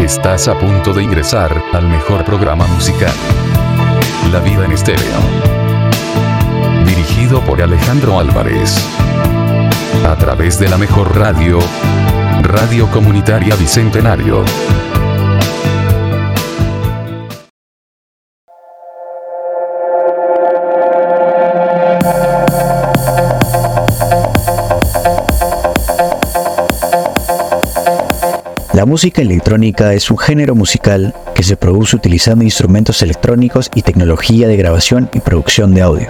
Estás a punto de ingresar al mejor programa musical. La vida en estéreo. Dirigido por Alejandro Álvarez. A través de la mejor radio. Radio Comunitaria Bicentenario. La música electrónica es un género musical que se produce utilizando instrumentos electrónicos y tecnología de grabación y producción de audio.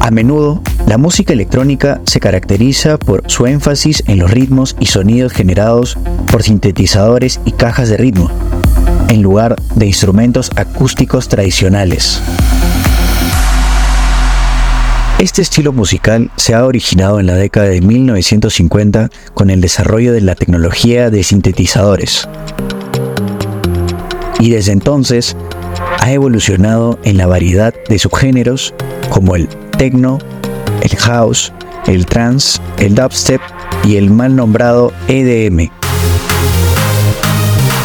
A menudo, la música electrónica se caracteriza por su énfasis en los ritmos y sonidos generados por sintetizadores y cajas de ritmo, en lugar de instrumentos acústicos tradicionales. Este estilo musical se ha originado en la década de 1950 con el desarrollo de la tecnología de sintetizadores. Y desde entonces ha evolucionado en la variedad de subgéneros como el techno, el house, el trance, el dubstep y el mal nombrado EDM.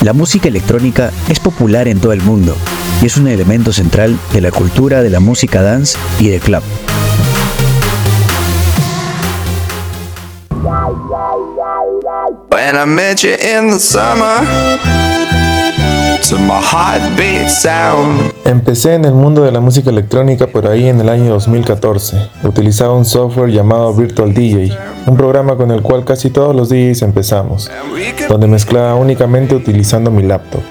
La música electrónica es popular en todo el mundo y es un elemento central de la cultura de la música dance y de club. When I met you in the summer, to my heartbeat sound. Empecé en el mundo de la música electrónica por ahí en el año 2014. Utilizaba un software llamado Virtual DJ, un programa con el cual casi todos los DJs empezamos, donde mezclaba únicamente utilizando mi laptop.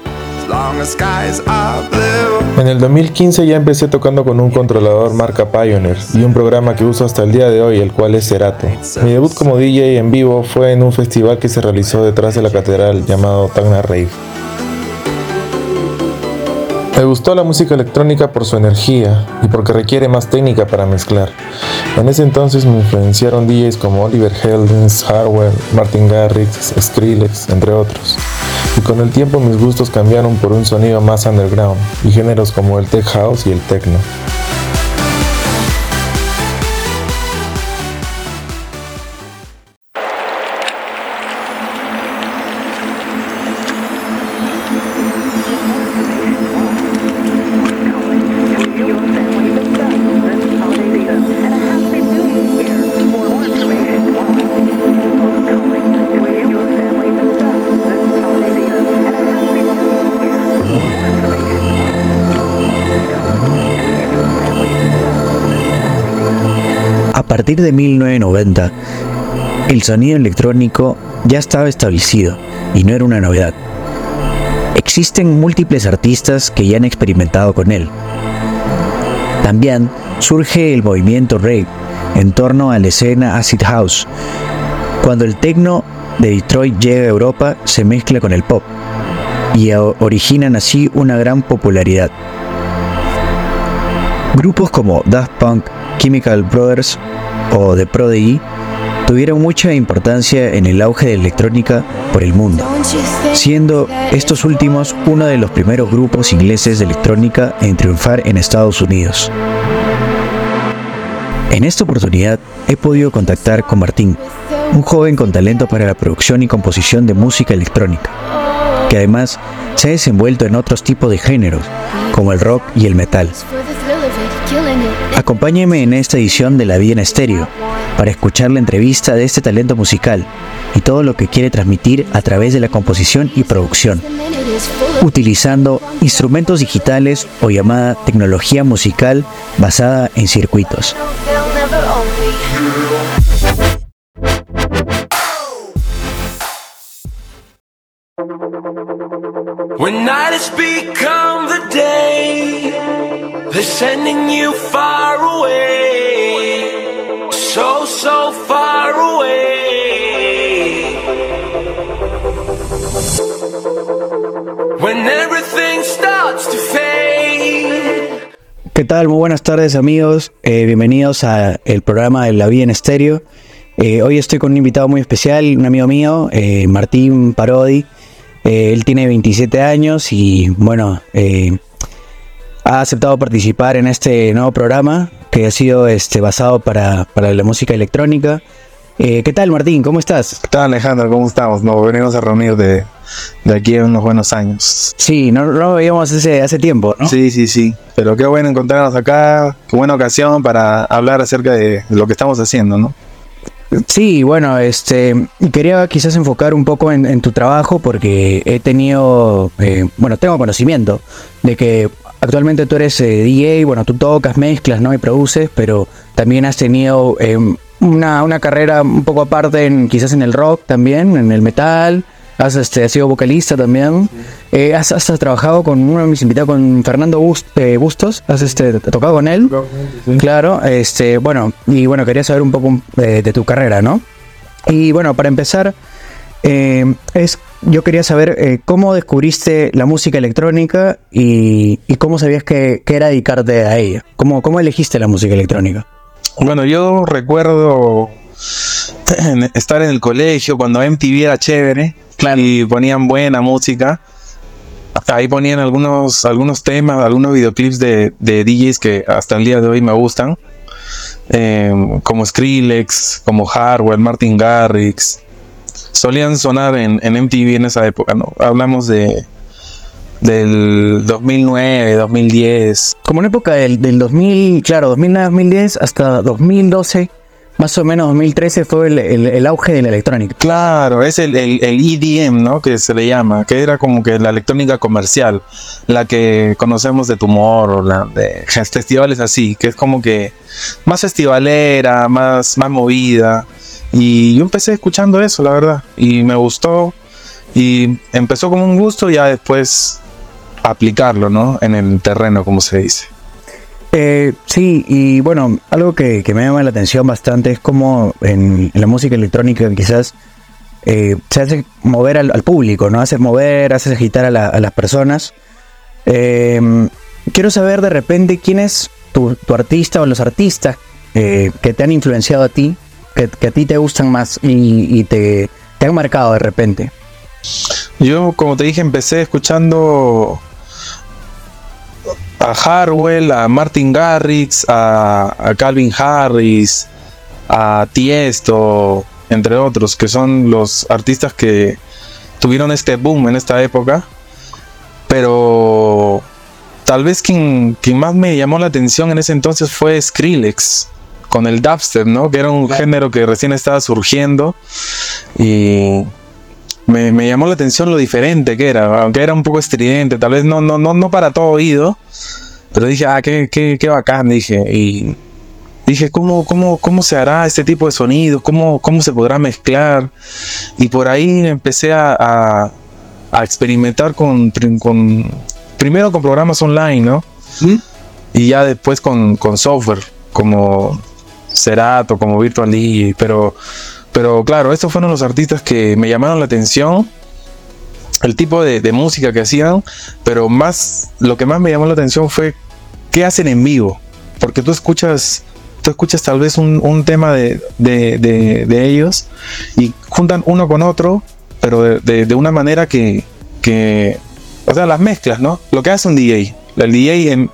As long as skies are blue. En el 2015 ya empecé tocando con un controlador marca Pioneer y un programa que uso hasta el día de hoy, el cual es Cerato. Mi debut como DJ en vivo fue en un festival que se realizó detrás de la catedral llamado Tacna Rave. Me gustó la música electrónica por su energía y porque requiere más técnica para mezclar. En ese entonces me influenciaron DJs como Oliver Heldens, Hardware, Martin Garrix, Skrillex, entre otros. Y con el tiempo mis gustos cambiaron por un sonido más underground y géneros como el tech house y el techno. Partir de 1990, el sonido electrónico ya estaba establecido y no era una novedad. Existen múltiples artistas que ya han experimentado con él. También surge el movimiento rave en torno a la escena acid house. Cuando el techno de Detroit llega a Europa, se mezcla con el pop y originan así una gran popularidad. Grupos como Daft Punk, Chemical Brothers o The Prodigy tuvieron mucha importancia en el auge de electrónica por el mundo, siendo estos últimos uno de los primeros grupos ingleses de electrónica en triunfar en Estados Unidos. En esta oportunidad he podido contactar con Martín, un joven con talento para la producción y composición de música electrónica, que además se ha desenvuelto en otros tipos de géneros, como el rock y el metal. Acompáñeme en esta edición de La Vida en Estéreo para escuchar la entrevista de este talento musical y todo lo que quiere transmitir a través de la composición y producción, utilizando instrumentos digitales o llamada tecnología musical basada en circuitos. Sending you far away, so, so far away. When everything starts to fade. ¿Qué tal? Muy buenas tardes amigos, Eh, bienvenidos a el programa de La Vida en Estéreo. Eh, hoy estoy con un invitado muy especial, un amigo mío, eh, Martín Parodi. Él tiene 27 años y bueno, eh, ha aceptado participar en este nuevo programa que ha sido este, basado para, para la música electrónica. Eh, ¿Qué tal, Martín? ¿Cómo estás? ¿Qué tal, Alejandro? ¿Cómo estamos? Nos venimos a reunir de, de aquí en unos buenos años. Sí, no, no lo veíamos hace, hace tiempo, ¿no? Sí, sí, sí. Pero qué bueno encontrarnos acá. Qué buena ocasión para hablar acerca de lo que estamos haciendo, ¿no? Sí, bueno, este quería quizás enfocar un poco en, en tu trabajo porque he tenido, eh, bueno, tengo conocimiento de que actualmente tú eres eh, DJ, bueno, tú tocas, mezclas, ¿no? Y produces, pero también has tenido eh, una, una carrera un poco aparte, en, quizás en el rock también, en el metal. Has, este, has sido vocalista también. Eh, has, has trabajado con uno de mis invitados, con Fernando Bust- Bustos. Has este, tocado con él. Claro, este, bueno, y bueno, quería saber un poco de tu carrera, ¿no? Y bueno, para empezar, eh, es, yo quería saber eh, cómo descubriste la música electrónica y, y cómo sabías que, que era dedicarte a ella. ¿Cómo, ¿Cómo elegiste la música electrónica? Bueno, yo recuerdo estar en el colegio cuando MTV era chévere y ponían buena música. Ahí ponían algunos, algunos temas, algunos videoclips de, de DJs que hasta el día de hoy me gustan. Eh, como Skrillex, como Hardwell, Martin Garrix. Solían sonar en, en MTV en esa época, ¿no? Hablamos de del 2009, 2010. Como en época del, del 2000, claro, 2009-2010 hasta 2012, más o menos 2013 fue el, el- el auge de la electrónica. Claro, es el, el, el EDM, ¿no? Que se le llama, que era como que la electrónica comercial, la que conocemos de Tumor o la de festivales así, que es como que más festivalera, más, más movida. Y yo empecé escuchando eso, la verdad, y me gustó. Y empezó como un gusto, ya después aplicarlo, ¿no? En el terreno, como se dice. Eh, sí, y bueno, algo que, que me llama la atención bastante es como en, la música electrónica quizás eh, se hace mover al, público, ¿no? Hace mover, hace agitar a, la- a las personas. Eh, quiero saber de repente quién es tu, tu artista o los artistas eh, que te han influenciado a ti, que, a ti te gustan más y, y te, te han marcado de repente. Yo, como te dije, empecé escuchando a Harwell, a Martin Garrix, a, a Calvin Harris, a Tiesto, entre otros, que son los artistas que tuvieron este boom en esta época. Pero tal vez quien, quien más me llamó la atención en ese entonces fue Skrillex, con el dubstep, ¿no? Que era un género que recién estaba surgiendo. Y me, me llamó la atención lo diferente que era, aunque era un poco estridente, tal vez no, no, no, no para todo oído, pero dije, ah, qué, qué, qué bacán, dije, y dije, ¿cómo, cómo, cómo se hará este tipo de sonidos? ¿Cómo, cómo se podrá mezclar? Y por ahí empecé a, a, a experimentar con, con, primero con programas online, ¿no? Y ya después con, con software, como Serato, como Virtual DJ, pero pero claro, estos fueron los artistas que me llamaron la atención. El tipo de, música que hacían. Pero más, lo que más me llamó la atención fue qué hacen en vivo. Porque tú escuchas, tú escuchas tal vez un, tema de, de- de- ellos y juntan uno con otro, pero de, una manera que, que, o sea, las mezclas, ¿no? Lo que hace un DJ. El DJ,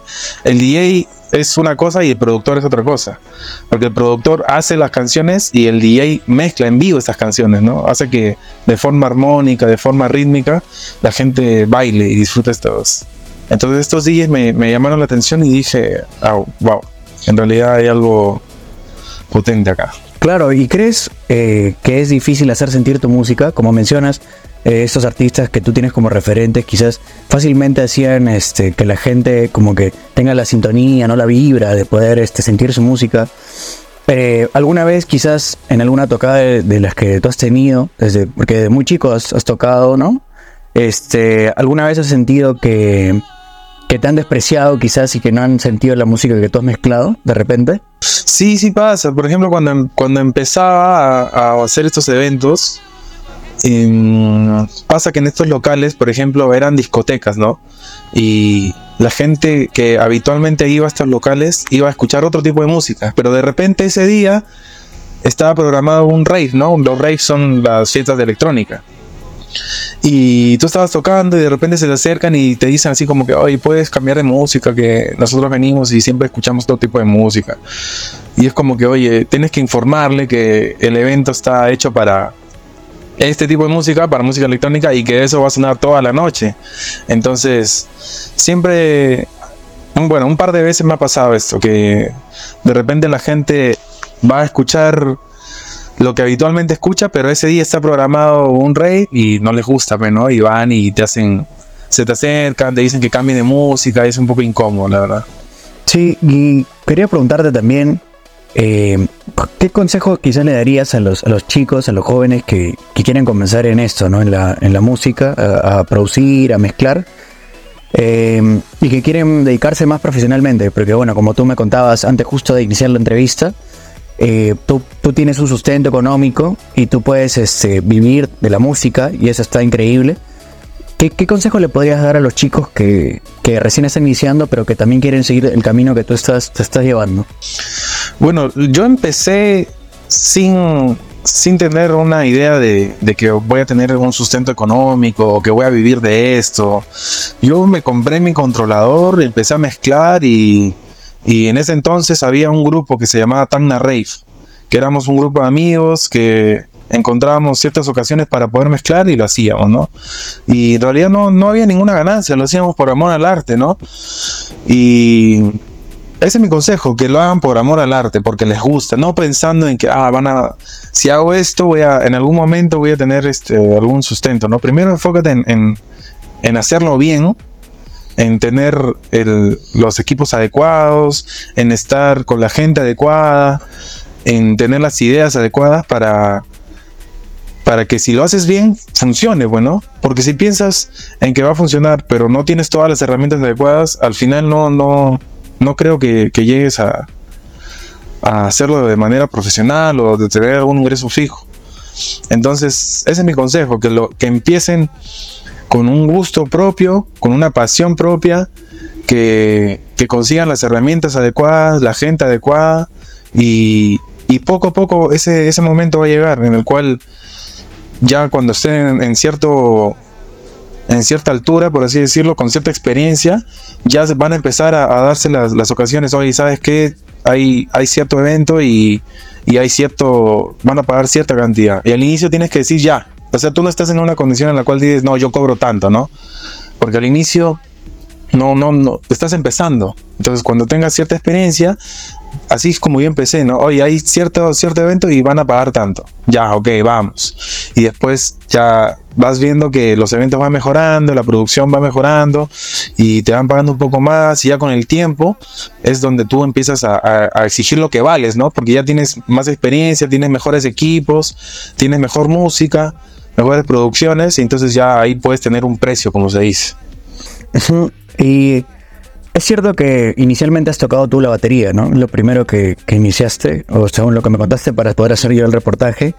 el DJ es una cosa y el productor es otra cosa. Porque el productor hace las canciones y el DJ mezcla en vivo estas canciones, ¿no? Hace que de forma armónica, de forma rítmica, la gente baile y disfrute estos. Entonces estos DJs me, me llamaron la atención y dije, "Ah, wow, en realidad hay algo potente acá. Claro, ¿y crees eh, que es difícil hacer sentir tu música? Como mencionas, eh, estos artistas que tú tienes como referentes quizás fácilmente hacían este, que la gente como que tenga la sintonía, no la vibra de poder este, sentir su música. Eh, ¿Alguna vez quizás en alguna tocada de, las que tú has tenido, desde, porque de muy chico has, tocado, ¿no? Este, ¿Alguna vez has sentido que, que te han despreciado quizás y que no han sentido la música que tú has mezclado de repente? Sí, sí pasa. Por ejemplo, cuando, em- cuando empezaba a hacer estos eventos, em, pasa que en estos locales, por ejemplo, eran discotecas, ¿no? Y la gente que habitualmente iba a estos locales iba a escuchar otro tipo de música, pero de repente ese día estaba programado un rave, ¿no? Los raves son las fiestas de electrónica. y tú estabas tocando y de repente se te acercan y te dicen así como que, oye, puedes cambiar de música, que nosotros venimos y siempre escuchamos todo tipo de música. Y es como que, oye, tienes que informarle que el evento está hecho para este tipo de música, para música electrónica y que eso va a sonar toda la noche. Entonces, siempre, bueno, un par de veces me ha pasado esto, que de repente la gente va a escuchar lo que habitualmente escucha, pero ese día está programado un rey y no les gusta, pues, ¿no? Y van y te hacen, se te acercan, te dicen que cambien de música, y es un poco incómodo, la verdad. Sí, y quería preguntarte también, eh, ¿qué consejo quizás le darías a los, a los chicos, a los jóvenes que, quieren comenzar en esto, ¿no? En la, música, a, producir, a mezclar? eh, y que quieren dedicarse más profesionalmente, porque bueno, como tú me contabas antes justo de iniciar la entrevista, eh, tú, tú tienes un sustento económico y tú puedes este, vivir de la música y eso está increíble. ¿Qué, consejo le podrías dar a los chicos que, que recién están iniciando, pero que también quieren seguir el camino que tú estás, te estás llevando? Bueno, yo empecé sin, sin tener una idea de, de que voy a tener un sustento económico o que voy a vivir de esto. Yo me compré mi controlador, empecé a mezclar y, y en ese entonces había un grupo que se llamaba Tacna Rave, que éramos un grupo de amigos que encontrábamos ciertas ocasiones para poder mezclar y lo hacíamos, ¿no? Y en realidad no, no había ninguna ganancia, lo hacíamos por amor al arte, ¿no? Y ese es mi consejo, que lo hagan por amor al arte, porque les gusta, no pensando en que, ah, van a, si hago esto, voy a, en algún momento voy a tener este, algún sustento, ¿no? Primero enfócate en, en, en hacerlo bien, en tener el- los equipos adecuados, en estar con la gente adecuada, en tener las ideas adecuadas para, para que si lo haces bien, funcione, bueno. Porque si piensas en que va a funcionar, pero no tienes todas las herramientas adecuadas, al final no, no, no creo que, que llegues a, hacerlo de manera profesional o de tener algún ingreso fijo. Entonces, ese es mi consejo, que, lo, que empiecen con un gusto propio, con una pasión propia, que, que consigan las herramientas adecuadas, la gente adecuada y, y poco a poco ese, ese momento va a llegar en el cual ya cuando estén en, cierto en cierta altura, por así decirlo, con cierta experiencia, ya van a empezar a, a darse las, las ocasiones. Oye, ¿sabes qué? Hay, hay cierto evento y, y hay cierto. van a pagar cierta cantidad. Y al inicio tienes que decir ya. O sea, tú no estás en una condición en la cual dices, no, yo cobro tanto, ¿no? Porque al inicio no, no, no, estás empezando. Entonces, cuando tengas cierta experiencia, así es como yo empecé, ¿no? Oye, hay cierto, cierto evento y van a pagar tanto. Ya, ok, vamos. Y después ya vas viendo que los eventos van mejorando, la producción va mejorando y te van pagando un poco más. Y ya con el tiempo es donde tú empiezas a, a- exigir lo que vales, ¿no? Porque ya tienes más experiencia, tienes mejores equipos, tienes mejor música, mejores producciones y entonces ya ahí puedes tener un precio, como se dice. Y es cierto que inicialmente has tocado tú la batería, ¿no? Lo primero que, que iniciaste, o según lo que me contaste para poder hacer yo el reportaje.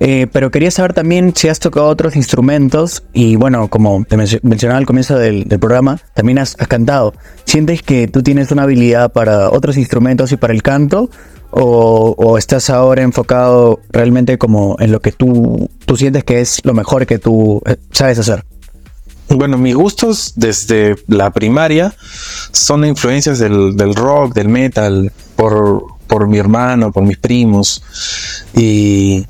Eh, pero quería saber también si has tocado otros instrumentos y bueno, como te mencio- mencionaba al comienzo del, programa, también has, has cantado. ¿Sientes que tú tienes una habilidad para otros instrumentos y para el canto? ¿O, o estás ahora enfocado realmente como en lo que tú, tú sientes que es lo mejor que tú eh, sabes hacer? Bueno, mis gustos desde la primaria son influencias del, del rock, del metal, por, por mi hermano, por mis primos. Y,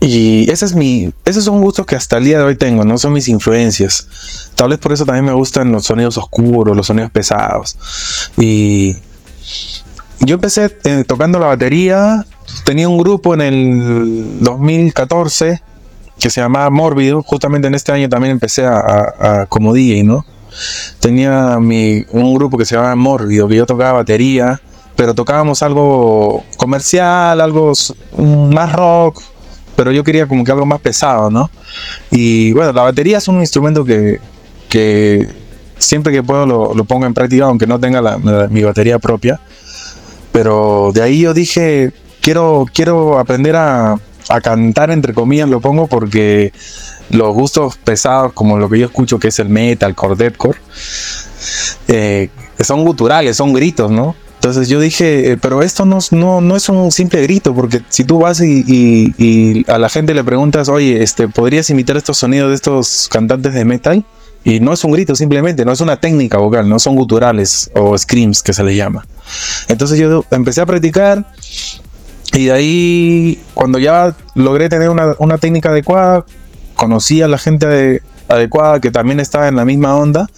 y ese es mi, esos son gustos que hasta el día de hoy tengo, no son mis influencias. Tal vez por eso también me gustan los sonidos oscuros, los sonidos pesados. Y yo empecé eh, tocando la batería, tenía un grupo en el 2014 que se llamaba Mórbido. Justamente en este año también empecé a, a- a- como DJ, ¿no? Tenía mi, un grupo que se llamaba Mórbido, que yo tocaba batería, pero tocábamos algo comercial, algo más rock, pero yo quería como que algo más pesado, ¿no? Y bueno, la batería es un instrumento que, que siempre que puedo lo, lo pongo en práctica, aunque no tenga la- la- mi batería propia. Pero de ahí yo dije, quiero, quiero aprender a, a cantar, entre comillas, lo pongo porque los gustos pesados, como lo que yo escucho, que es el metal, core, deathcore, eh, son guturales, son gritos, ¿no? Entonces yo dije, eh, pero esto no, no, no es un simple grito, porque si tú vas y, a la gente le preguntas, oye, este, ¿podrías imitar estos sonidos de estos cantantes de metal? Y no es un grito simplemente, no es una técnica vocal, no son guturales o screams que se le llama. Entonces yo empecé a practicar y de ahí, cuando ya logré tener una, una técnica adecuada, conocí a la gente de- adecuada que también estaba en la misma onda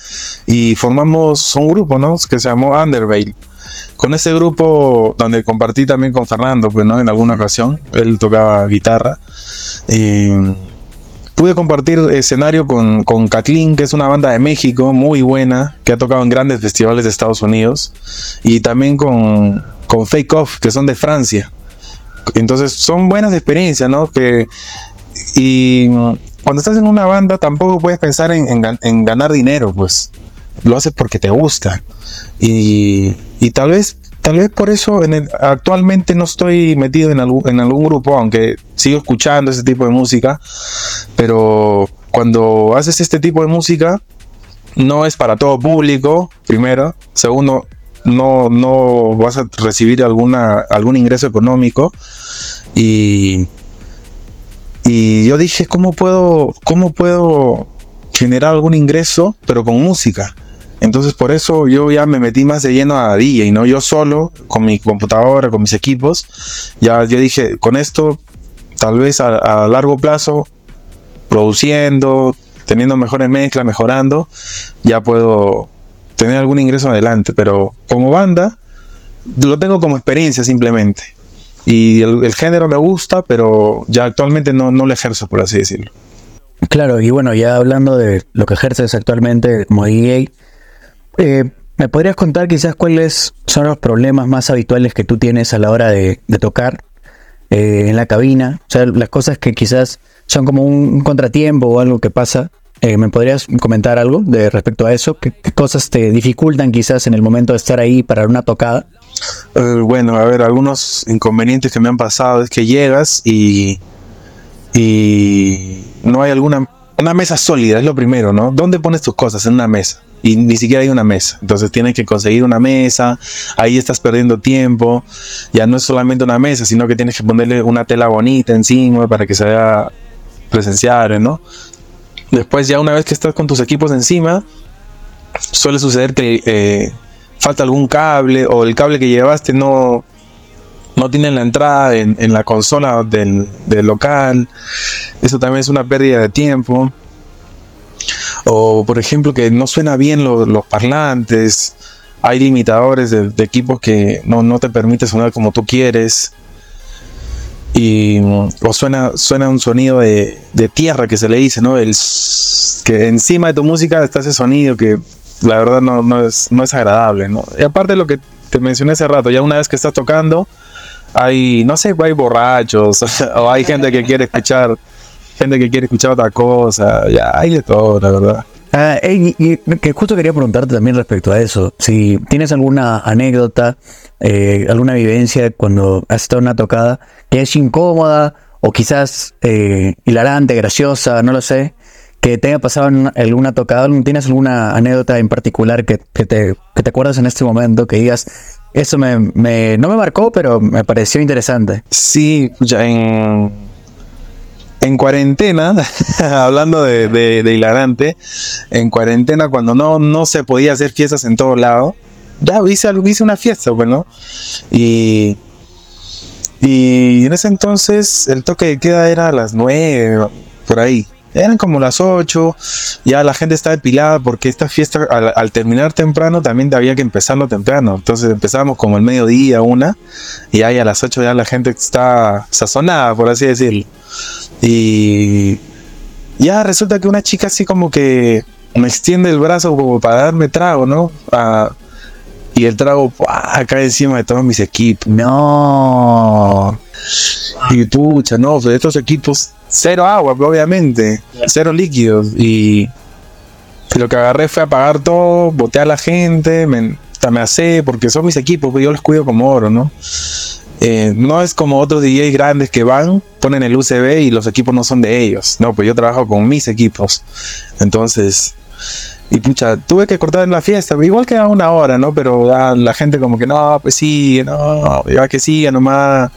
y formamos un grupo, ¿no? Que se llamó Underveil. Con ese grupo donde compartí también con Fernando, pues, ¿no? En alguna ocasión, él tocaba guitarra. Y pude compartir escenario con, con Kathleen, que es una banda de México muy buena, que ha tocado en grandes festivales de Estados Unidos. Y también con, con Fake Off, que son de Francia. Entonces son buenas experiencias, ¿no? Que, y cuando estás en una banda tampoco puedes pensar en ganar dinero, pues lo haces porque te gusta. Y, y tal vez tal vez por eso en el- actualmente no estoy metido en algún, en algún grupo, aunque sigo escuchando ese tipo de música, pero cuando haces este tipo de música no es para todo público, primero, segundo, no, no vas a recibir alguna, algún ingreso económico y, y yo dije, ¿cómo puedo, cómo puedo generar algún ingreso, pero con música? Entonces por eso yo ya me metí más de lleno a DJ, ¿no? Yo solo, con mi computadora, con mis equipos, ya yo dije, con esto, tal vez a, a largo plazo, produciendo, teniendo mejores mezclas, mejorando, ya puedo tener algún ingreso adelante, pero como banda, lo tengo como experiencia simplemente. Y el, género me gusta, pero ya actualmente no, no lo ejerzo, por así decirlo. Claro, y bueno, ya hablando de lo que ejerces actualmente como DJ, eh, ¿me podrías contar quizás cuáles son los problemas más habituales que tú tienes a la hora de, de tocar eh, en la cabina? O sea, las cosas que quizás son como un contratiempo o algo que pasa. Eh, ¿Me podrías comentar algo de respecto a eso? ¿Qué, cosas te dificultan quizás en el momento de estar ahí para una tocada? Eh, bueno, a ver, algunos inconvenientes que me han pasado es que llegas y, y no hay alguna una mesa sólida, es lo primero, ¿no? ¿Dónde pones tus cosas? En una mesa. Y ni siquiera hay una mesa. Entonces tienes que conseguir una mesa, ahí estás perdiendo tiempo. Ya no es solamente una mesa, sino que tienes que ponerle una tela bonita encima para que se vea presencial, ¿no? Después ya una vez que estás con tus equipos encima, suele suceder que eh, falta algún cable o el cable que llevaste no, no tiene la entrada en, la consola del, del local. Eso también es una pérdida de tiempo. O por ejemplo que no suena bien lo- los parlantes. Hay limitadores de, de equipos que no, no te permite sonar como tú quieres. Y, o suena, suena un sonido de, de tierra que se le dice, ¿no? El, que encima de tu música está ese sonido que la verdad no, no, es, no es agradable, ¿no? Y aparte lo que te mencioné hace rato, ya una vez que estás tocando, hay, no sé, hay borrachos, o hay gente que quiere escuchar, gente que quiere escuchar otra cosa, ya hay de todo, la verdad. Ey, y, que justo quería preguntarte también respecto a eso. Si tienes alguna anécdota, eh, alguna vivencia cuando has estado en una tocada que es incómoda o quizás eh, hilarante, graciosa, no lo sé, que te haya pasado en una- alguna tocada, ¿tienes alguna anécdota en particular que, que te, que te acuerdas en este momento que digas, eso me, me- no me marcó, pero me pareció interesante? Sí, ya en, en cuarentena, hablando de, hilarante, en cuarentena cuando no, no se podía hacer fiestas en todo lado, ya hice, hice una fiesta, bueno, y, y en ese entonces el toque de queda era a las nueve, por ahí. Eran como las 8, ya la gente estaba depilada porque esta fiesta al, terminar temprano también había que empezarlo temprano. Entonces empezábamos como el mediodía, una, y ahí a las 8 ya la gente está sazonada, por así decirlo. Y ya resulta que una chica así como que me extiende el brazo como para darme trago, ¿no? Ah, y el trago ¡pua! cae encima de todos mis equipos. No. Y pucha, no, de estos equipos, cero agua, obviamente, cero líquidos. Y lo que agarré fue apagar todo, boté a la gente, me, me asé, porque son mis equipos, pues yo los cuido como oro, ¿no? Eh, no es como otros DJs grandes que van, ponen el USB y los equipos no son de ellos. No, pues yo trabajo con mis equipos. Entonces, Y pucha, tuve que cortar la fiesta. Igual quedaba una hora, ¿no? Pero ah, la gente como que no, pues sí, no, ya que siga nomás.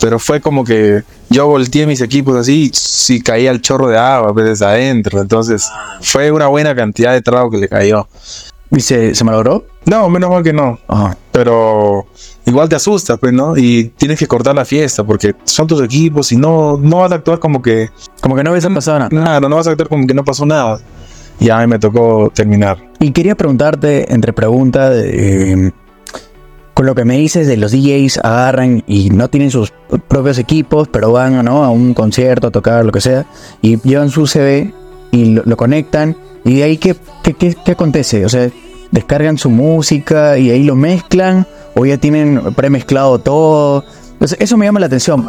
Pero fue como que yo volteé mis equipos así, sí caía el chorro de agua pues, desde adentro. Entonces fue una buena cantidad de trago que le cayó. ¿Y se, se malogró? No, menos mal que no. Ajá. Pero igual te asustas, pues, ¿no? Y tienes que cortar la fiesta porque son tus equipos y no, no vas a actuar como que Como que no hubiese pasado nada. Claro, no vas a actuar como que no pasó nada. Y a mí me tocó terminar. Y quería preguntarte, entre preguntas, eh, con lo que me dices de los DJs agarran y no tienen sus propios equipos, pero van ¿no? a un concierto, a tocar, lo que sea, y llevan su CV y lo, lo conectan, y de ahí, ¿qué, qué, qué- qué acontece? O sea, descargan su música y ahí lo mezclan, o ya tienen premezclado todo. Eso me llama la atención.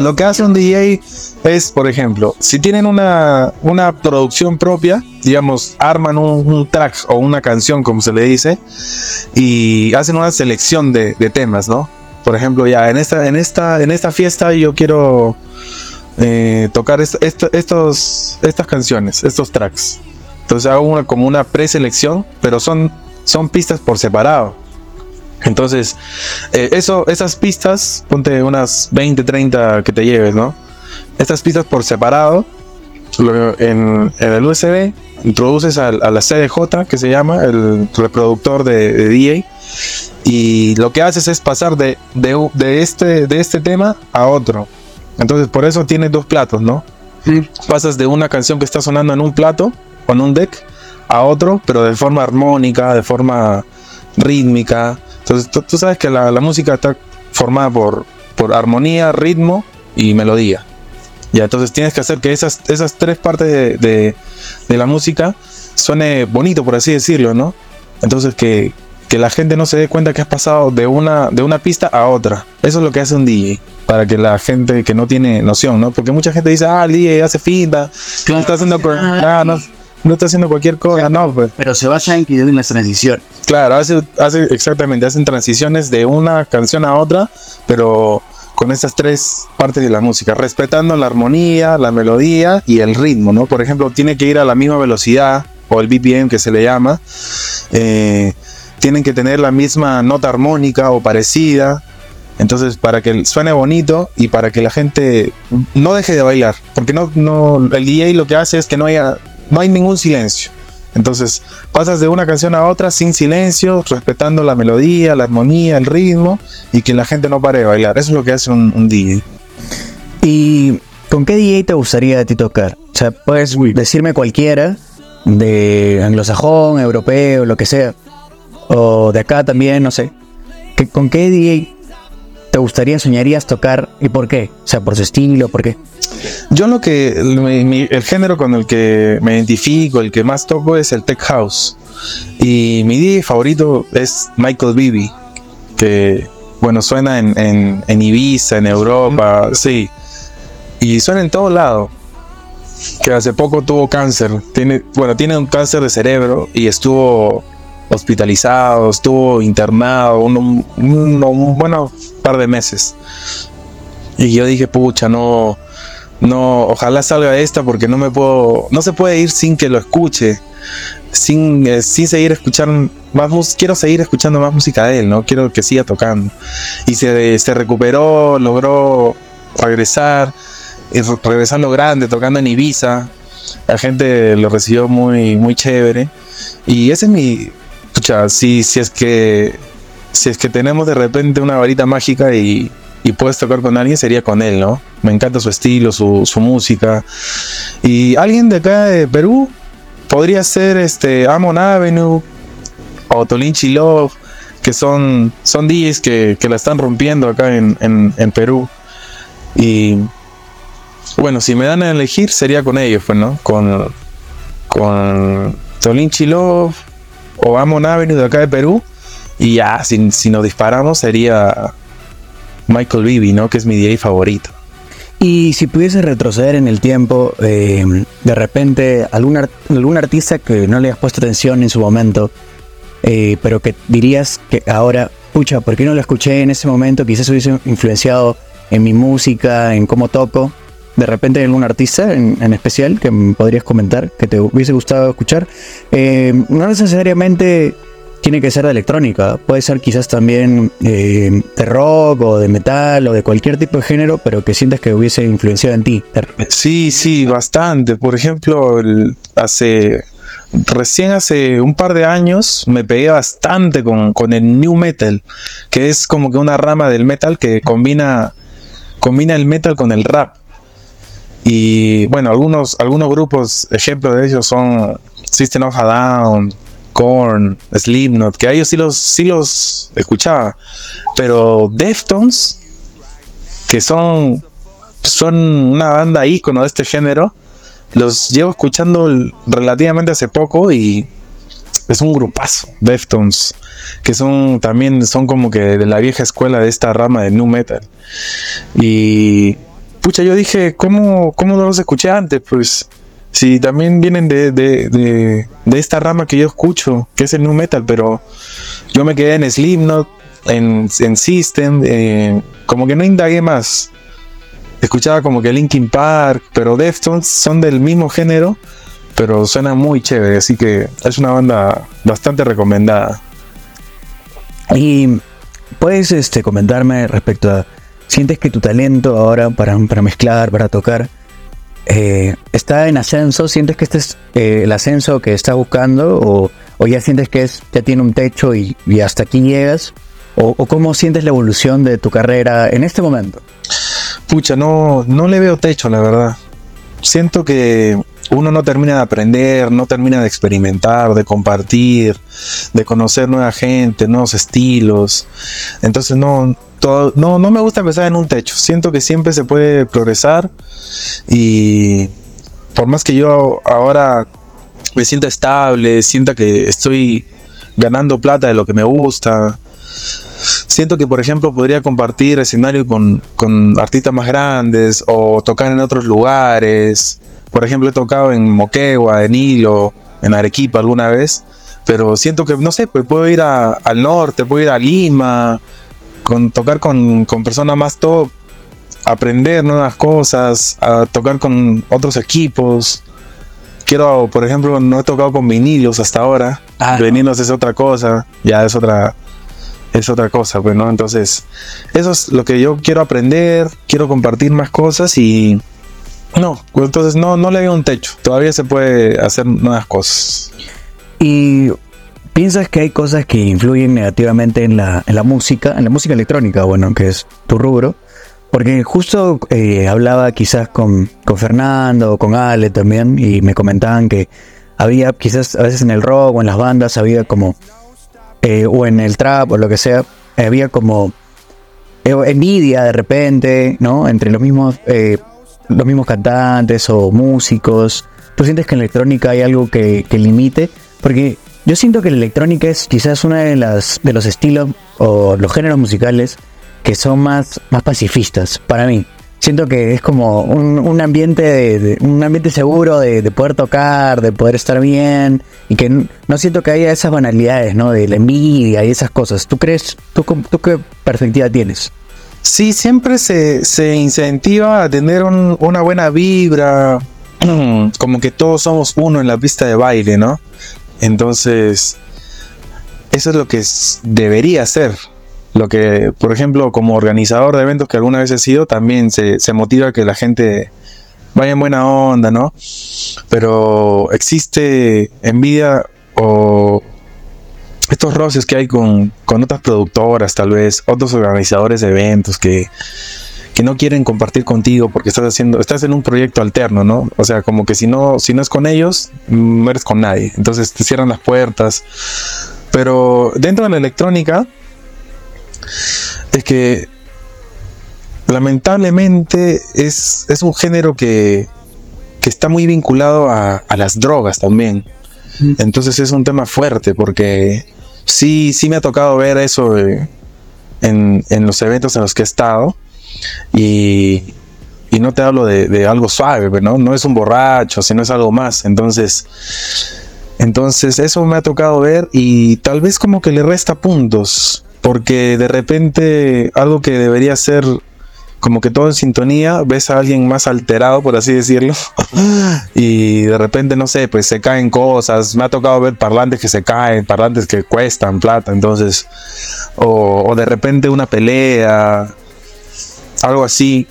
Lo que hace un DJ es, por ejemplo, si tienen una, una producción propia, digamos, arman un, track o una canción, como se le dice, y hacen una selección de, de temas, ¿no? Por ejemplo, ya en esta, en esta, en esta fiesta yo quiero eh, tocar est- esto- estos, estas canciones, estos tracks. Entonces hago una, como una preselección, pero son, son pistas por separado. Entonces, eh, eso, esas pistas, ponte unas 20, 30 que te lleves, ¿no? Estas pistas por separado, en, en el USB, introduces al- a, la CDJ, que se llama, el reproductor de, de DJ, y lo que haces es pasar de, de, de este, de este tema a otro. Entonces, por eso tienes dos platos, ¿no? Pasas de una canción que está sonando en un plato, o en un deck, a otro, pero de forma armónica, de forma rítmica. Entonces, tú, tú sabes que la, la música está formada por, por armonía, ritmo y melodía. Ya, entonces tienes que hacer que esas, esas tres partes de, de- de la música suene bonito, por así decirlo, ¿no? Entonces que, que la gente no se dé cuenta que has pasado de una, de una pista a otra. Eso es lo que hace un DJ. Para que la gente que no tiene noción, ¿no? Porque mucha gente dice, ah, el DJ hace finta, no está haciendo, cu- ah, no, no está haciendo cualquier cosa. No, pues. Pero se basa en que en las transiciones. Claro, hace, hace exactamente, hacen transiciones de una canción a otra, pero con esas tres partes de la música, respetando la armonía, la melodía y el ritmo, ¿no? Por ejemplo, tiene que ir a la misma velocidad, o el BPM que se le llama, eh, tienen que tener la misma nota armónica o parecida, entonces para que suene bonito y para que la gente no deje de bailar, porque no, no, el DJ lo que hace es que no haya, no hay ningún silencio. Entonces pasas de una canción a otra sin silencio, respetando la melodía, la armonía, el ritmo y que la gente no pare de bailar. Eso es lo que hace un, un DJ. ¿Y con qué DJ te gustaría a ti tocar? O sea, puedes decirme cualquiera, de anglosajón, europeo, lo que sea. O de acá también, no sé. ¿Qué- ¿Con qué DJ te gustaría, soñarías tocar y por qué? O sea, por su estilo, ¿por qué? Yo lo que el, mi- el género con el que me identifico, el que más toco es el tech house. Y mi DJ favorito es Michael Bibi, que bueno, suena en, en- en Ibiza, en Europa, sí. Y suena en todo lado. Que hace poco tuvo cáncer. Tiene, bueno, tiene un cáncer de cerebro y estuvo hospitalizado, estuvo internado un, un- un- un bueno par de meses. Y yo dije, pucha, no, no, ojalá salga esta porque no me puedo, no se puede ir sin que lo escuche, sin, eh, sin seguir escuchando más quiero seguir escuchando más música de él, no quiero que siga tocando. Y se, se recuperó, logró regresar, y re- regresando grande, tocando en Ibiza. La gente lo recibió muy, muy chévere. Y ese es mi, pucha, si, si es que, si es que tenemos de repente una varita mágica y, y puedes tocar con alguien, sería con él, ¿no? Me encanta su estilo, su, su música. Y alguien de acá de Perú podría ser este Amon Avenue o Tolinchi Love, que son, son DJs que, que la están rompiendo acá en, en, Perú. Y bueno, si me dan a elegir, sería con ellos, pues, ¿no? Con, con Tolinchi Love o Amon Avenue de acá de Perú. Y ya, si, si nos disparamos, sería Michael Bibi, ¿no? Que es mi DJ favorito. Y si pudiese retroceder en el tiempo, eh, de repente, algún, algún artista que no le has puesto atención en su momento, eh, pero que dirías que ahora, pucha, ¿por qué no lo escuché en ese momento? Quizás hubiese influenciado en mi música, en cómo toco. de repente algún artista en, en especial que podrías comentar, que te hubiese gustado escuchar. Eh, no necesariamente tiene que ser de electrónica, puede ser quizás también eh, de rock o de metal o de cualquier tipo de género, pero que sientas que hubiese influenciado en ti. Sí, sí, bastante. Por ejemplo, hace recién hace un par de años me pegué bastante con, con el new metal, que es como que una rama del metal que combina combina el metal con el rap. Y bueno, algunos algunos grupos, ejemplo de ellos son System of a Down, Korn, Slipknot, que a ellos sí los sí los escuchaba, pero Deftones que son son una banda ícono de este género. Los llevo escuchando relativamente hace poco y es un grupazo, Deftones, que son también son como que de la vieja escuela de esta rama de nu metal. Y pucha, yo dije, ¿cómo, cómo no los escuché antes? Pues si también vienen de, de, de, esta rama que yo escucho, que es el nu metal, pero yo me quedé en Slipknot, en, en System, eh, como que no indagué más escuchaba como que Linkin Park, pero Deftones son del mismo género, pero suena muy chévere, así que es una banda bastante recomendada. Y puedes este, comentarme respecto a, ¿sientes que tu talento ahora para, para mezclar, para tocar, eh, está en ascenso? ¿Sientes que este es eh, el ascenso que estás buscando? ¿O, ya sientes que ya tiene un techo y, y hasta aquí llegas? ¿O, ¿O cómo sientes la evolución de tu carrera en este momento? Pucha, no, no le veo techo, la verdad. Siento que uno no termina de aprender, no termina de experimentar, de compartir, de conocer nueva gente, nuevos estilos. Entonces no, todo- no, no me gusta empezar en un techo. Siento que siempre se puede progresar y por más que yo ahora me sienta estable, sienta que estoy ganando plata de lo que me gusta, siento que por ejemplo podría compartir escenario con, con artistas más grandes o tocar en otros lugares. Por ejemplo, he tocado en Moquegua, en Hilo, en Arequipa alguna vez, pero siento que, no sé, pues puedo ir a- al norte, puedo ir a Lima, con, tocar con, con personas más top, aprender nuevas cosas, a tocar con otros equipos. Quiero, por ejemplo, no he tocado con vinilos hasta ahora. Ah. Vinilos es otra cosa, ya es otra, es otra cosa, pues, ¿no? Entonces, eso es lo que yo quiero aprender, quiero compartir más cosas y... No, entonces no, no le veo un techo, todavía se puede hacer nuevas cosas. ¿Y piensas que hay cosas que influyen negativamente en la, en la música, en la música electrónica, bueno, que es tu rubro? Porque justo eh, hablaba quizás con, con Fernando con Ale también y me comentaban que había quizás a veces en el rock o en las bandas había como, eh, o en el trap o lo que sea, había como eh, envidia de repente, ¿no? Entre los mismos, los mismos cantantes o músicos. ¿Tú sientes que en electrónica hay algo que, que limite? Porque yo siento que la electrónica es quizás uno de, las, de los estilos o los géneros musicales que son más, más pacifistas para mí. Siento que es como un, un ambiente de, un ambiente seguro de, de poder tocar, de poder estar bien y que n- no siento que haya esas banalidades, ¿no? De la envidia y esas cosas. ¿Tú crees, tú, tú qué perspectiva tienes? Sí, siempre se, se incentiva a tener un- una buena vibra, como que todos somos uno en la pista de baile, ¿no? Entonces, eso es lo que debería ser. Lo que, por ejemplo, como organizador de eventos que alguna vez he sido, también se, se motiva a que la gente vaya en buena onda, ¿no? Pero existe envidia o estos roces que hay con, con otras productoras, tal vez, otros organizadores de eventos que, que no quieren compartir contigo porque estás haciendo, estás en un proyecto alterno, ¿no? O sea, como que si no, si no es con ellos, no eres con nadie. Entonces te cierran las puertas. Pero dentro de la electrónica, es que lamentablemente es, es un género que, que está muy vinculado a, a las drogas también. Entonces es un tema fuerte porque sí, sí me ha tocado ver eso eh, en, en los eventos en los que he estado y, y no te hablo de, de algo suave, pero ¿no? no es un borracho, sino es algo más. Entonces, entonces eso me ha tocado ver y tal vez como que le resta puntos porque de repente algo que debería ser como que todo en sintonía, ves a alguien más alterado, por así decirlo, y de repente, no sé, pues se caen cosas, me ha tocado ver parlantes que se caen, parlantes que cuestan plata, entonces, o, o de repente una pelea, algo así,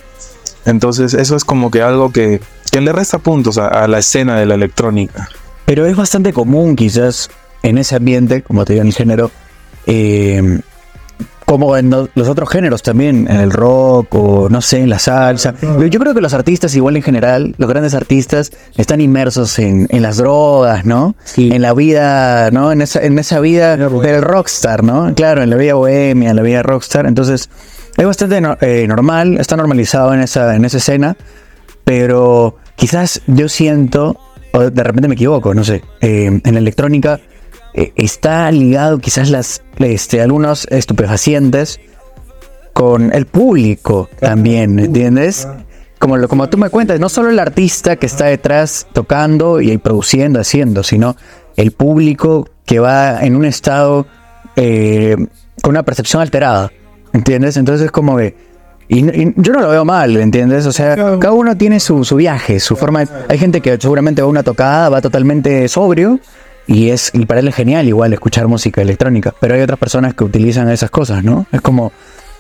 entonces eso es como que algo que, le resta puntos a, a la escena de la electrónica. Pero es bastante común quizás en ese ambiente, como te digo, en el género, eh, como en lo- los otros géneros también, en el rock o no sé, en la salsa. Yo creo que los artistas, igual en general, los grandes artistas, están inmersos en, en las drogas, ¿no? En la vida, ¿no? En esa, en esa vida del rockstar, ¿no? Claro, en la vida bohemia, en la vida rockstar. Entonces, es bastante no- eh, normal, está normalizado en esa, en esa escena, pero quizás yo siento, o de repente me equivoco, no sé, eh, en la electrónica eh, está ligado quizás las este, algunos estupefacientes con el público también, ¿entiendes? Como, lo, como tú me cuentas, no solo el artista que está detrás tocando y produciendo, haciendo, sino el público que va en un estado eh, con una percepción alterada, ¿entiendes? Entonces es como que... Y, yo no lo veo mal, ¿entiendes? O sea, cada uno tiene su, su viaje, su forma... de- hay gente que seguramente va a una tocada, va totalmente sobrio y es y para él es genial igual escuchar música electrónica, pero hay otras personas que utilizan esas cosas, ¿no? Es como...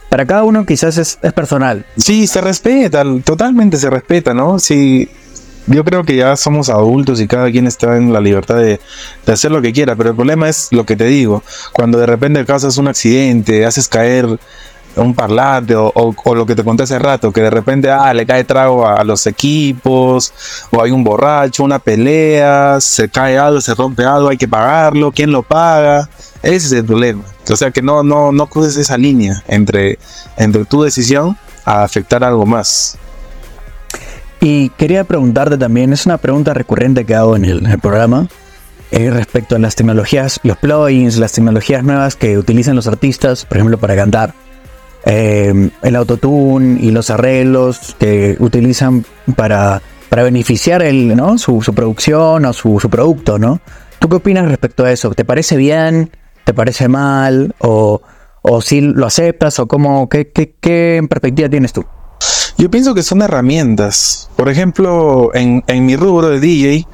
Para cada uno quizás es, es personal. Sí, se respeta, totalmente se respeta, ¿no? Sí, yo creo que ya somos adultos y cada quien está en la libertad de, de hacer lo que quiera, pero el problema es lo que te digo, cuando de repente causas un accidente, haces caer un parlante o, lo que te conté hace rato, que de repente ah, le cae trago a, a los equipos, o hay un borracho, una pelea, se cae algo, se rompe algo, hay que pagarlo, ¿quién lo paga? Ese es el problema. O sea que no, no, no cruces esa línea entre, entre tu decisión a afectar algo más. Y quería preguntarte también, es una pregunta recurrente que hago en el, en el programa, eh, respecto a las tecnologías, los plugins, las tecnologías nuevas que utilizan los artistas, por ejemplo, para cantar. Eh, el autotune y los arreglos que utilizan para, para beneficiar el, ¿no? su, producción o su, producto, ¿no? ¿Tú qué opinas respecto a eso? ¿Te parece bien? ¿Te parece mal? ¿O, o si lo aceptas? ¿O cómo, qué, qué, qué perspectiva tienes tú? Yo pienso que son herramientas. Por ejemplo, en, en mi rubro de DJ,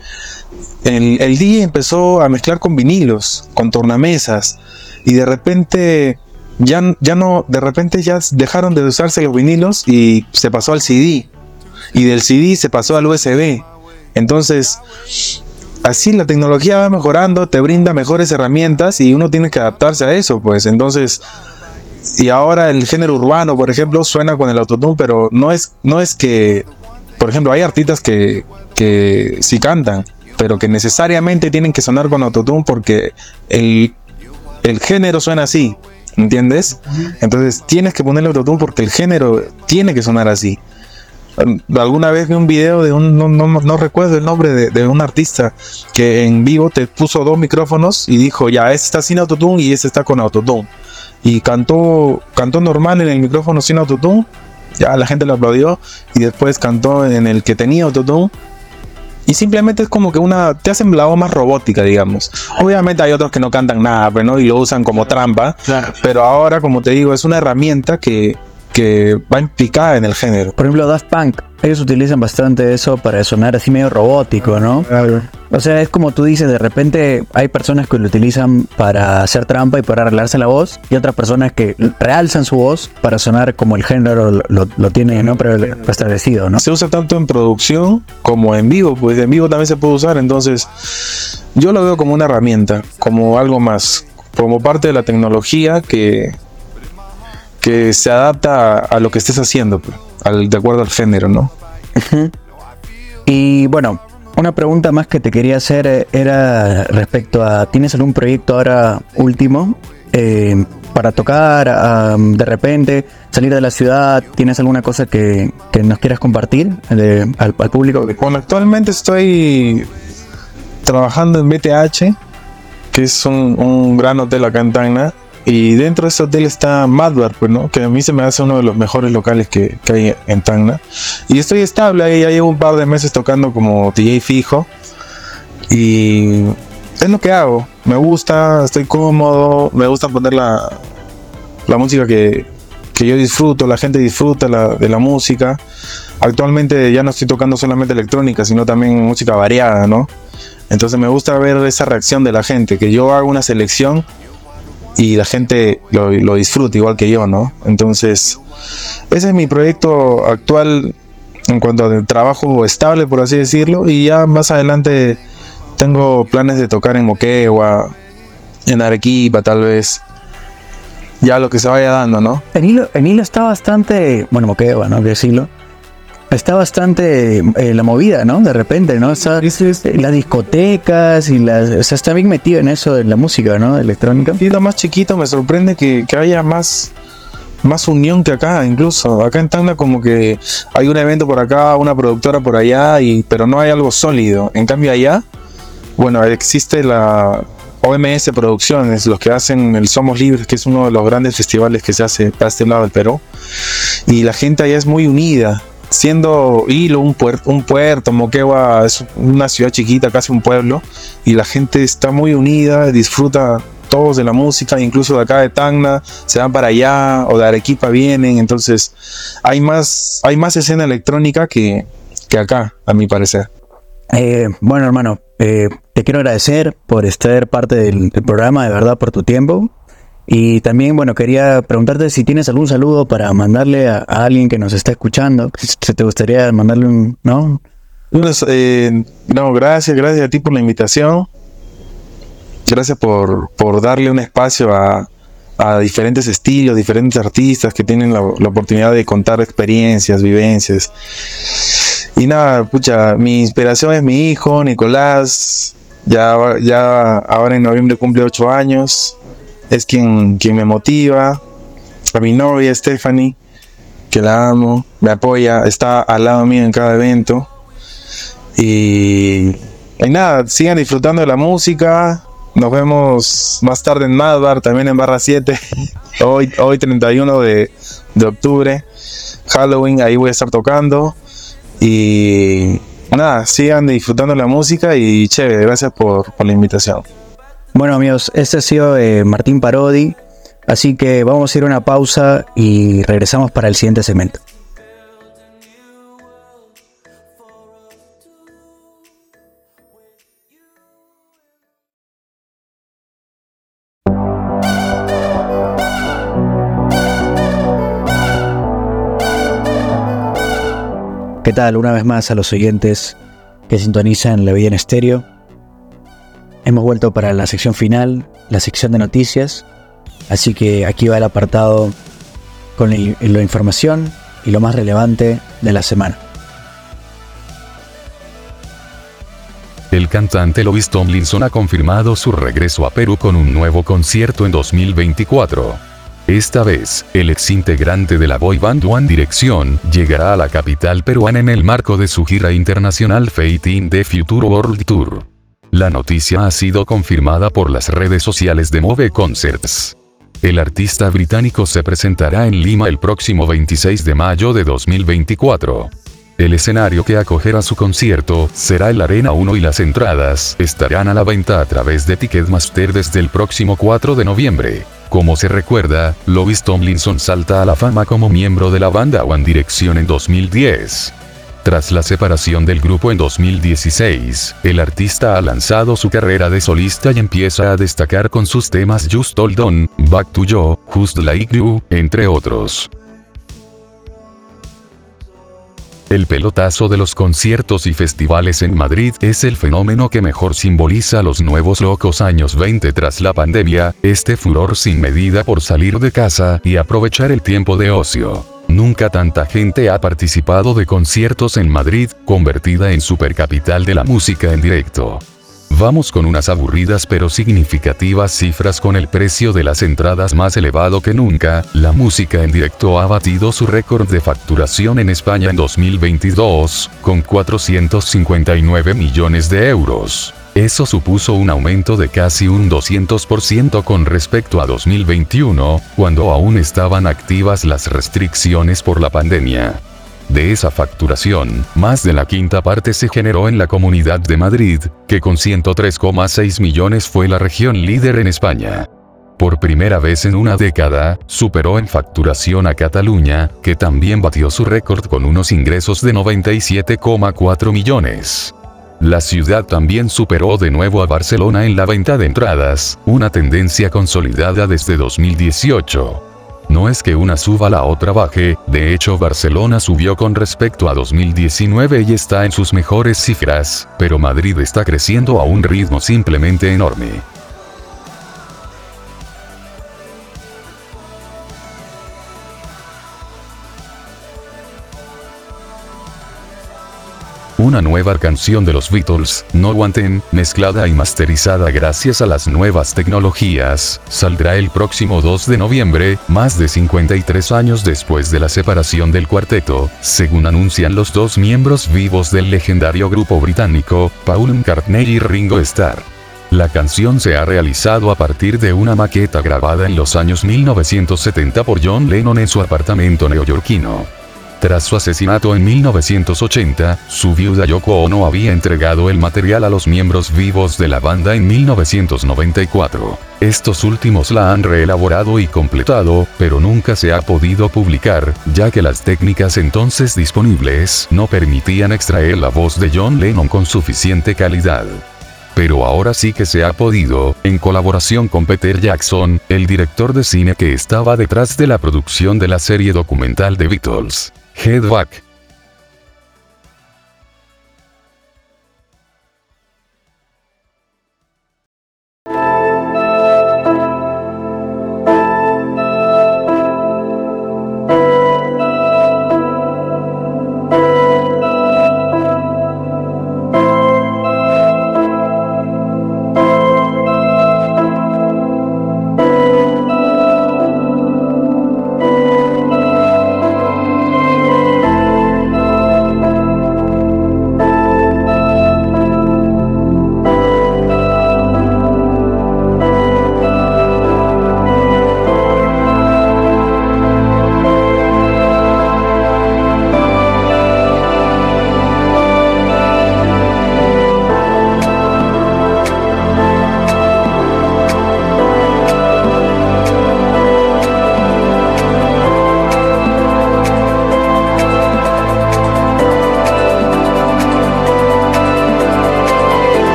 el DJ empezó a mezclar con vinilos, con tornamesas, y de repente ya, ya no, de repente ya dejaron de usarse los vinilos y se pasó al CD. Y del CD se pasó al USB. Entonces, así la tecnología va mejorando, te brinda mejores herramientas y uno tiene que adaptarse a eso, pues. Entonces, y ahora el género urbano, por ejemplo, suena con el autotune, pero no es, no es que, por ejemplo, hay artistas que, que sí cantan, pero que necesariamente tienen que sonar con autotune porque el, el género suena así, ¿entiendes? Entonces tienes que ponerle autotune porque el género tiene que sonar así. Alguna vez vi un video de un, no, no, no recuerdo el nombre de, de, un artista que en vivo te puso dos micrófonos y dijo, ya, este está sin autotune y este está con autotune y cantó cantó normal en el micrófono sin autotune ya la gente lo aplaudió y después cantó en el que tenía autotune y simplemente es como que una te hacen la voz más robótica digamos. Obviamente hay otros que no cantan nada pero no y lo usan como trampa. Pero ahora como te digo es una herramienta que que va implicada en el género Por ejemplo, Daft Punk, ellos utilizan bastante eso para sonar así medio robótico, ¿no? O sea, es como tú dices, de repente hay personas que lo utilizan para hacer trampa y para arreglarse la voz, y otras personas que realzan su voz para sonar como el género lo, lo, lo tiene ¿no? Pre- establecido, ¿no? se usa tanto en producción como en vivo, pues en vivo también se puede usar, entonces yo lo veo como una herramienta, como algo más, como parte de la tecnología que, que se adapta a, a lo que estés haciendo, pues, al, de acuerdo al género, ¿no? Y bueno, una pregunta más que te quería hacer eh, era respecto a, ¿tienes algún proyecto ahora último eh, para tocar de repente, salir de la ciudad? ¿Tienes alguna cosa que, que nos quieras compartir de- al, al público? Bueno, actualmente estoy trabajando en BTH, que es un, un gran hotel acá en Tacna. Y dentro de ese hotel está Madbar, pues, ¿no? Que a mí se me hace uno de los mejores locales que, que hay en Tacna. Y estoy estable ahí, ya llevo un par de meses tocando como DJ fijo. Y es lo que hago. Me gusta, estoy cómodo, me gusta poner la, la música que, que yo disfruto, la gente disfruta la- de la música. Actualmente ya no estoy tocando solamente electrónica, sino también música variada, ¿no? Entonces me gusta ver esa reacción de la gente, que yo hago una selección y la gente lo, lo disfruta igual que yo, ¿no? Entonces, ese es mi proyecto actual en cuanto a trabajo estable, por así decirlo, y ya más adelante tengo planes de tocar en Moquegua, en Arequipa tal vez, ya lo que se vaya dando, ¿no? En hilo, en hilo está bastante, bueno, Moquegua, ¿no? Decirlo. Está bastante eh, la movida, ¿no? De repente, ¿no? Está, eh, las discotecas y las... O sea, está bien metido en eso de la música, ¿no? Electrónica. Siendo más chiquito me sorprende que, que haya más, más unión que acá, incluso. Acá en Tacna como que hay un evento por acá, una productora por allá, y, pero no hay algo sólido. En cambio allá, bueno, existe la OMS Producciones, los que hacen el Somos Libres, que es uno de los grandes festivales que se hace para este lado del Perú. Y la gente allá es muy unida. Siendo Hilo un, puer- un puerto, Moquegua es una ciudad chiquita, casi un pueblo, y la gente está muy unida, disfruta todos de la música, incluso de acá de Tacna, se van para allá, o de Arequipa vienen, entonces hay más, hay más escena electrónica que, que acá, a mi parecer. Eh, bueno, hermano, eh, te quiero agradecer por estar parte del, del programa, de verdad, por tu tiempo. Y también, bueno, quería preguntarte si tienes algún saludo para mandarle a, alguien que nos está escuchando. Si te gustaría mandarle un, ¿no? Eh, no, gracias, gracias a ti por la invitación. Gracias por, por darle un espacio a, a diferentes estilos, diferentes artistas que tienen la, la oportunidad de contar experiencias, vivencias. Y nada, pucha, mi inspiración es mi hijo, Nicolás. Ya, ya ahora en noviembre cumple ocho años. Es quien, quien me motiva. A mi novia, Stephanie, que la amo, me apoya, está al lado mío en cada evento. Y, nada, sigan disfrutando de la música. Nos vemos más tarde en Madbar, también en Barra 7. hoy, hoy 31 de, de octubre. Halloween, ahí voy a estar tocando. Y nada, sigan disfrutando la música y chévere, gracias por, por la invitación. Bueno, amigos, este ha sido eh, Martín Parodi. Así que vamos a ir a una pausa y regresamos para el siguiente segmento. ¿Qué tal? Una vez más a los oyentes que sintonizan La Vida en Estéreo. Hemos vuelto para la sección final, la sección de noticias. Así que aquí va el apartado con la información y lo más relevante de la semana. El cantante Louis Tomlinson ha confirmado su regreso a Perú con un nuevo concierto en 2024. Esta vez, el ex integrante de la boy band One Direction llegará a la capital peruana en el marco de su gira internacional Fate in the Future World Tour. La noticia ha sido confirmada por las redes sociales de Move Concerts. El artista británico se presentará en Lima el próximo 26 de mayo de 2024. El escenario que acogerá su concierto será el Arena 1 y las entradas estarán a la venta a través de Ticketmaster desde el próximo 4 de noviembre. Como se recuerda, Louis Tomlinson salta a la fama como miembro de la banda One Direction en 2010. Tras la separación del grupo en 2016, el artista ha lanzado su carrera de solista y empieza a destacar con sus temas Just Hold On, Back to You, Just Like You, entre otros. El pelotazo de los conciertos y festivales en Madrid es el fenómeno que mejor simboliza los nuevos locos años 20 tras la pandemia, este furor sin medida por salir de casa y aprovechar el tiempo de ocio. Nunca tanta gente ha participado de conciertos en Madrid, convertida en supercapital de la música en directo. Vamos con unas aburridas pero significativas cifras con el precio de las entradas más elevado que nunca, la música en directo ha batido su récord de facturación en España en 2022, con 459 millones de euros. Eso supuso un aumento de casi un 200% con respecto a 2021, cuando aún estaban activas las restricciones por la pandemia. De esa facturación, más de la quinta parte se generó en la Comunidad de Madrid, que con 103,6 millones fue la región líder en España. por primera vez en una década, superó en facturación a Cataluña, que también batió su récord con unos ingresos de 97,4 millones. La ciudad también superó de nuevo a Barcelona en la venta de entradas, una tendencia consolidada desde 2018. No es que una suba la otra baje, de hecho Barcelona subió con respecto a 2019 y está en sus mejores cifras, pero Madrid está creciendo a un ritmo simplemente enorme. Una nueva canción de los Beatles, No Wanted, mezclada y masterizada gracias a las nuevas tecnologías, saldrá el próximo 2 de noviembre, más de 53 años después de la separación del cuarteto, según anuncian los dos miembros vivos del legendario grupo británico, Paul McCartney y Ringo Starr. La canción se ha realizado a partir de una maqueta grabada en los años 1970 por John Lennon en su apartamento neoyorquino. Tras su asesinato en 1980, su viuda Yoko Ono había entregado el material a los miembros vivos de la banda en 1994. Estos últimos la han reelaborado y completado, pero nunca se ha podido publicar, ya que las técnicas entonces disponibles no permitían extraer la voz de John Lennon con suficiente calidad pero ahora sí que se ha podido, en colaboración con Peter Jackson, el director de cine que estaba detrás de la producción de la serie documental de Beatles. Headlock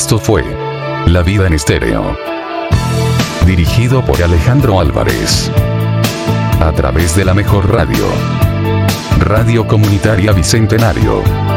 Esto fue La vida en estéreo. Dirigido por Alejandro Álvarez. A través de la mejor radio. Radio Comunitaria Bicentenario.